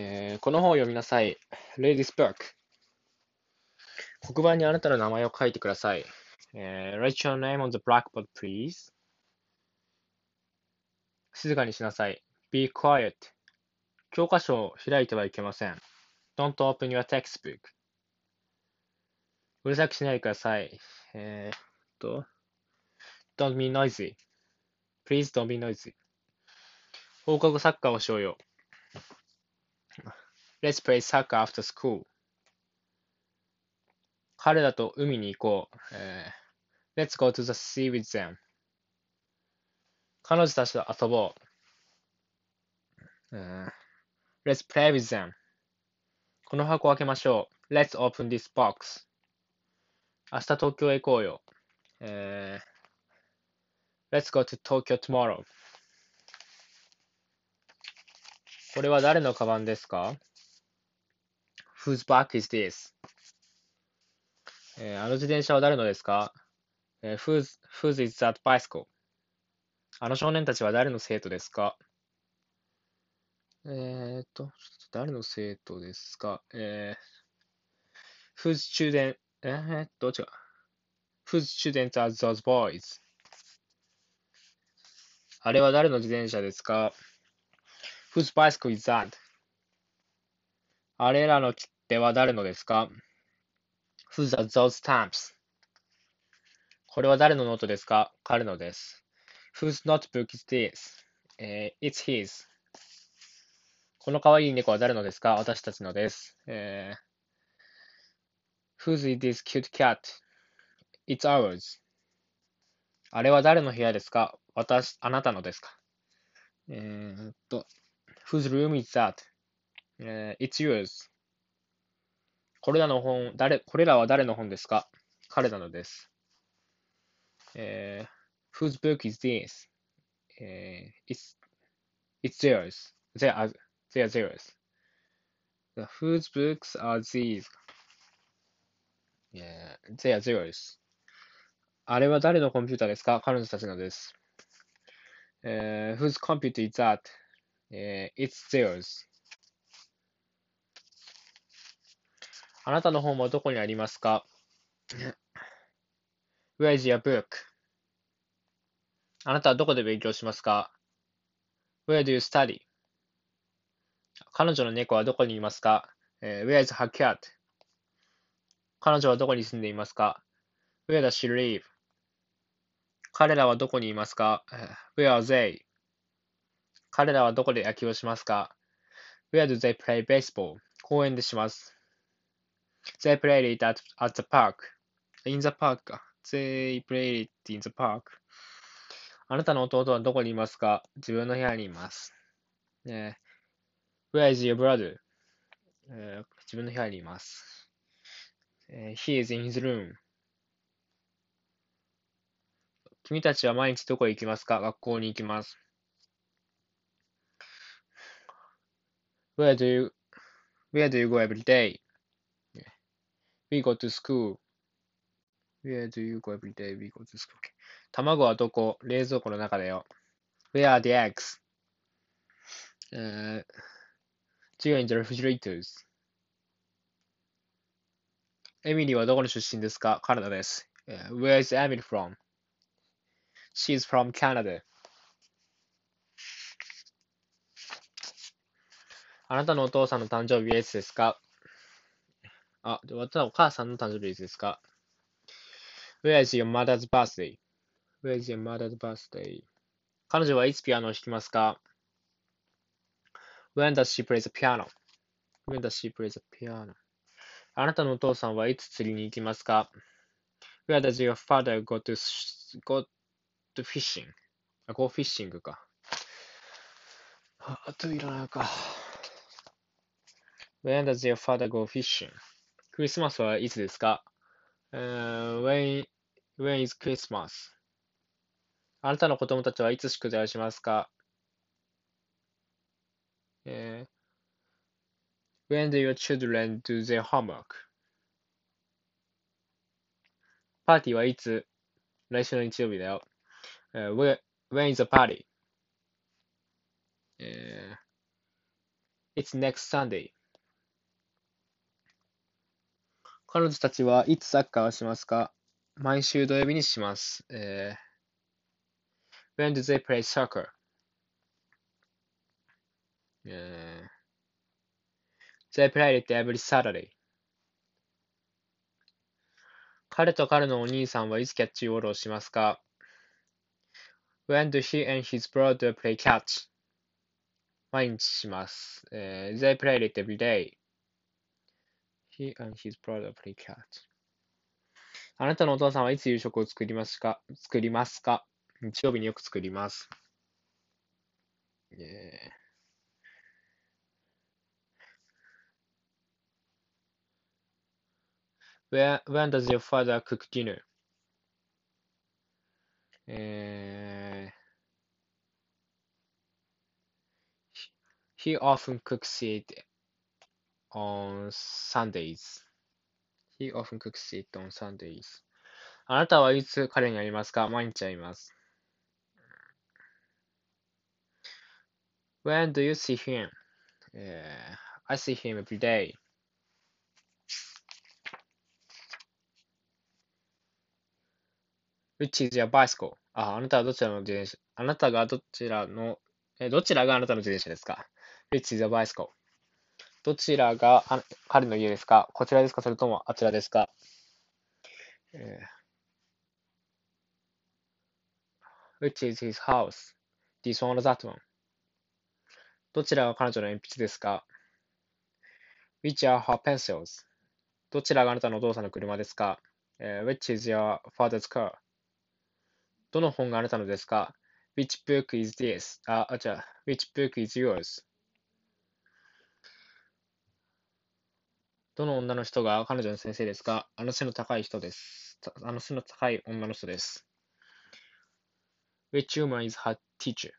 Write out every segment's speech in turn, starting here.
えーこの本を読みなさい。Read this book. 黒板にあなたの名前を書いてください。えー Write your name on the blackboard, please. 静かにしなさい。Be quiet. 教科書を開いてはいけません。Don't open your textbook. うるさくしないでください。えーっと、Don't be noisy. Please don't be noisy. 放課後サッカーをしようよ。Let's play soccer after school. 彼らと海に行こう。えー Let's go to the sea with them. 彼女たちと遊ぼう。えー Let's play with them. この箱を開けましょう。Let's open this box. 明日東京へ行こうよ。えー Let's go to Tokyo tomorrow. これは誰のカバンですか ?Whose bag is this? えーあの自転車は誰のですか、えー whose, whose is that bicycle? あの少年たちは誰の生徒ですかえーっと、ちょっと誰の生徒ですかえー、whose student, えーっと、違う。whose students are those boys? あれは誰の自転車ですか ?whose bicycle is that? あれらの切手は誰のですか ?whose are those stamps? これは誰のノートですか彼のです。whose notebook is this? えー it's his. この可愛い猫は誰のですか私たちのです。えー whose is this cute cat? It's ours. あれは誰の部屋ですか私、あなたのですかえーっと、whose room is that? えー It's yours. これらの本、誰、これらは誰の本ですか彼らのです。えー whose book is this? えー it's, it's theirs. They are, they are theirs. The whose books are these? えー they are theirs. あれは誰のコンピューターですか彼女たちのです。えー whose computer is that? えー it's theirs. あなたの本はどこにありますか ?Where is your book? あなたはどこで勉強しますか ?Where do you study? 彼女の猫はどこにいますか、えー ?Where is her cat? 彼女はどこに住んでいますか ?Where does she live? 彼らはどこにいますかえー ?Where are they? 彼らはどこで野球をしますか ?Where do they play baseball? 公園でします。They played it at, at the park. In the park か。They played it in the park. あなたの弟はどこにいますか自分の部屋にいます。ね Where is your brother? えー自分の部屋にいます。えー He is in his room. 君たちは毎日どこへ行きますか学校に行きます。Where do you, where do you go every day? We go to school. Where do you go every day? We go to school. 卵はどこ冷蔵庫の中だよ。Where are the eggs? えー、違う in the refrigerators. エミリーはどこの出身ですかカナダです。えー Where is Emily from? She's from Canada. あなたのお父さんの誕生日はいつですかあ、で私はお母さんの誕生日ですか ?Where is your mother's birthday? Where is your mother's birthday? 彼女はいつピアノを弾きますか ?When does she play the piano? When does she play the piano? あなたのお父さんはいつ釣りに行きますか ?Where does your father go to, go to fishing? あ、go fishing か。ああといらないか。When does your father go fishing? クリスマスはいつですか、えー when, when is Christmas? あなたの子供たちはいつ宿題をしますか、えー When do your children do their homework? パーティーはいつ来週の日曜日だよ。えー where, when is the party? えー It's next Sunday. 彼女たちはいつサッカーをしますか毎週土曜日にします。えー、When do they play soccer? えー、They play it every Saturday. 彼と彼のお兄さんはいつキャッチボールをしますか ?When do he and his brother play catch? 毎日します。えー、they play it every day. He and his brother play cat. あなたのお父さんはいつ夕食を作りますか作りますか日曜日によく作ります。えー Where, when does your father cook dinner? えー He often cooks it on Sundays. He often cooks it on Sundays. あなたはいつ彼に会いますか毎日会います。When do you see him?、Uh, I see him every day. Which is your bicycle? あ、あなたはどちらの自転車あなたがどちらの、え、どちらがあなたの自転車ですか Which is a bicycle? どちらが彼の家ですかこちらですかそれともあちらですか、えー、?Which is his house? This one or that one? どちらが彼女の鉛筆ですか ?Which are her pencils? どちらがあなたのお父さんの車ですか、えー、?Which is your father's car? どの本があなたのですか ?Which book is this? あ、あ、じゃあ、Which book is yours? どの女の人が彼女の先生ですかあの背の高い人です。あの背の高い女の人です。Which woman is her teacher?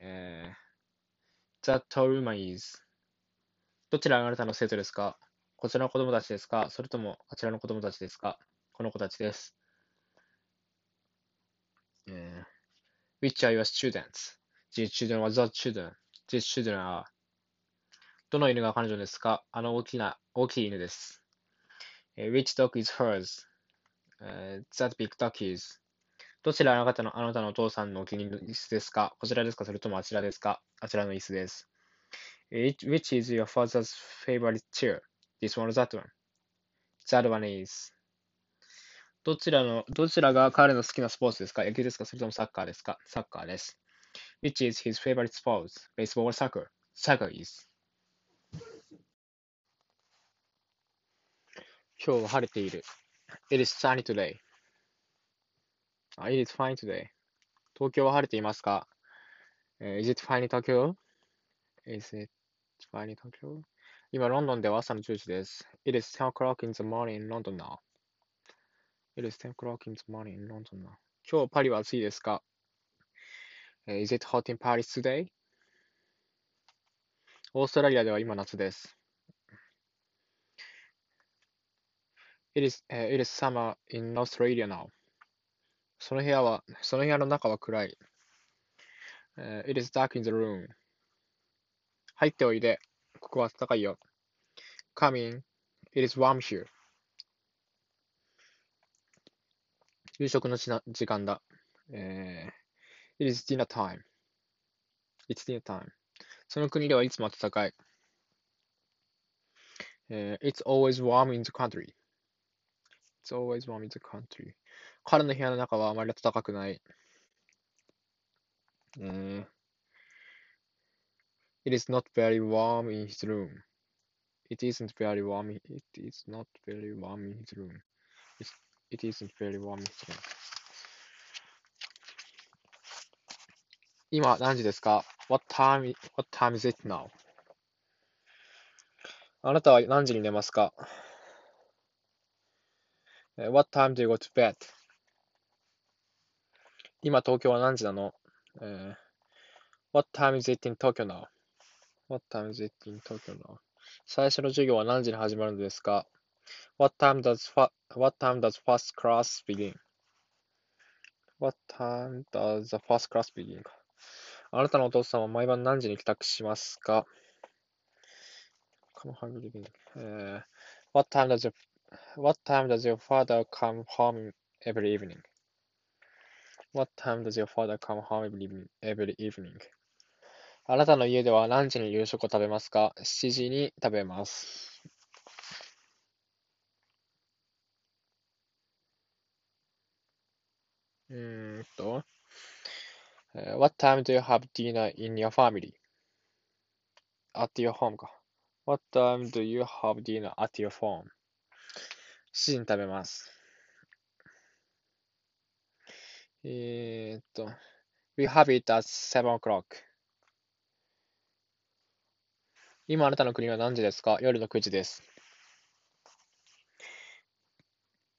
えー、That woman is どちらがあなたの生徒ですかこちらの子供たちですかそれともあちらの子供たちですかこの子たちです。えー、Which are your students? These children are the children. These children are どの犬が彼女ですかあの大きな、大きい犬です。which dog is hers?、uh, that big dog is. どちらあなたのあなたのお父さんのお気に入りの椅子ですかこちらですかそれともあちらですかあちらの椅子です。which is your father's favorite chair?This one or that one?That one is. どちらの、どちらが彼の好きなスポーツですか野球ですかそれともサッカーですかサッカーです。which is his favorite sports?Baseball or soccer?Soccer is. 今日は晴れている。It is sunny today. It is fine today. 東京は晴れていますか、?Is it fine in Tokyo? Is it fine in Tokyo? 今、ロンドンでは朝の10時です。It is 10 o'clock in the morning in London now. It is 10 o'clock in the morning in London now. 今日パリは暑いですか、?Is it hot in Paris today? オーストラリアでは今夏です。It is,、uh, it is summer in Australia now. その部屋は、その部屋の中は暗い。Uh, it is dark in the room. 入っておいで。ここは暖かいよ。Come in. It is warm here. 夕食の時間だ。えー、It is dinner time. It's dinner time. その国ではいつも暖かい。えー、It's always warm in the country. It's always warm in the country. 彼の部屋の中はあまり暖かくない。えー、It is not very warm in his room. It isn't very warm. It is not very warm in his room. It's, it isn't very warm in his room. 今何時ですか ?What time, what time is it now? あなたは何時に寝ますか What time do you go to bed? 今東京は何時なの、uh, ?What time is it in Tokyo now? What time is it in Tokyo now? 最初の授業は何時に始まるのですか ?What time does, what time does first class begin? What time does the first class begin? あなたのお父さんは毎晩何時に帰宅しますか come home every evening. えー what time does your, what time does your father come home every evening? What time does your father come home every evening? Every evening? あなたの家では何時に夕食を食べますか ?7 時に食べます。うーんと、What time do you have dinner in your family? At your home か。What time do you have dinner at your home? 7時に食べます。えー、っと、We have it at 7 o'clock. 今あなたの国は何時ですか夜の9時です。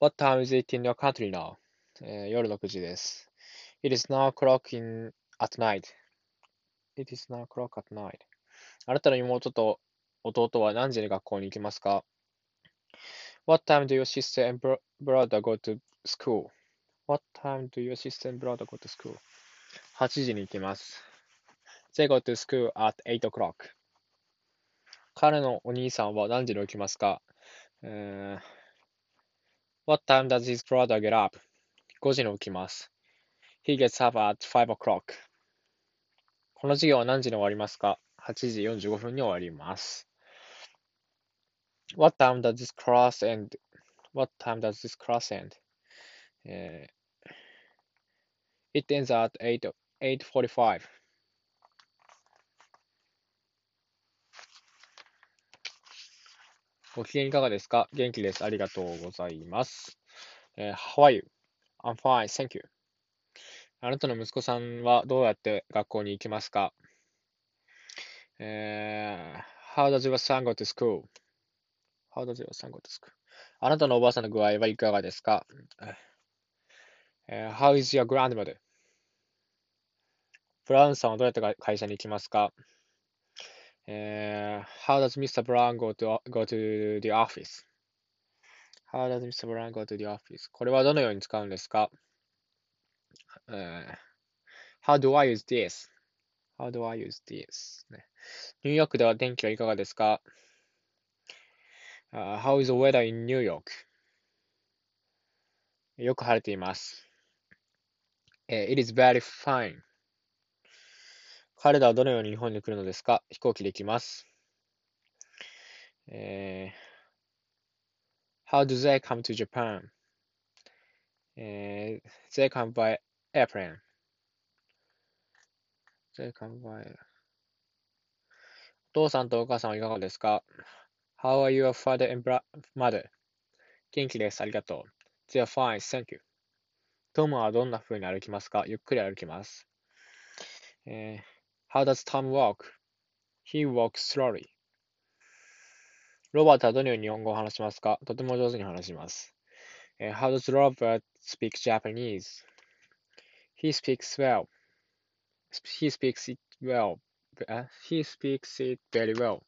What time is it in your country now? えー、夜の9時です。It is now o'clock in at night. It is now o'clock at night. あなたの妹と弟は何時に学校に行きますか ?What time do your sister and brother go to school?What time do your sister and brother go to school? 8時に行きます。They go to school at 8 o'clock. 彼のお兄さんは何時に起きますか、uh, ?What time does his brother get up? 5時に起きます。He gets up at 5 o'clock. この授業は何時に終わりますか ?8 時45分に終わります。What time does this class end?What time does this class end?、uh, It ends at 8, 8.45. ご機嫌いかがですか元気です。ありがとうございます。えー、How are you?I'm fine, thank you. あなたの息子さんはどうやって学校に行きますかえー、How does your son go to school? How does your son go to school? あなたのおばあさんの具合はいかがですか、えー、?How is your grandmother? ブラウンさんはどうやって会社に行きますかえー、How does Mr. Brown go to, go to the office? How does Mr. Brown go to the office? これはどのように使うんですか、えー、?How do I use this?How do I use this? ニューヨークでは天気はいかがですか、uh, ?How is the weather in New York? よく晴れています。It is very fine. 彼らはどのように日本に来るのですか飛行機で来ます。えー、How do they come to Japan? えー、They come by airplane. They come by お父さんとお母さんはいかがですか ?How are your father and mother? 元気です。ありがとう。They are fine. Thank you. トムはどんな風に歩きますかゆっくり歩きます。えー How does Tom walk? He walks slowly. ロバートはどのように日本語を話しますかとても上手に話します。Uh, how does Robert speak Japanese? He speaks well. He speaks it well.He speaks it very well.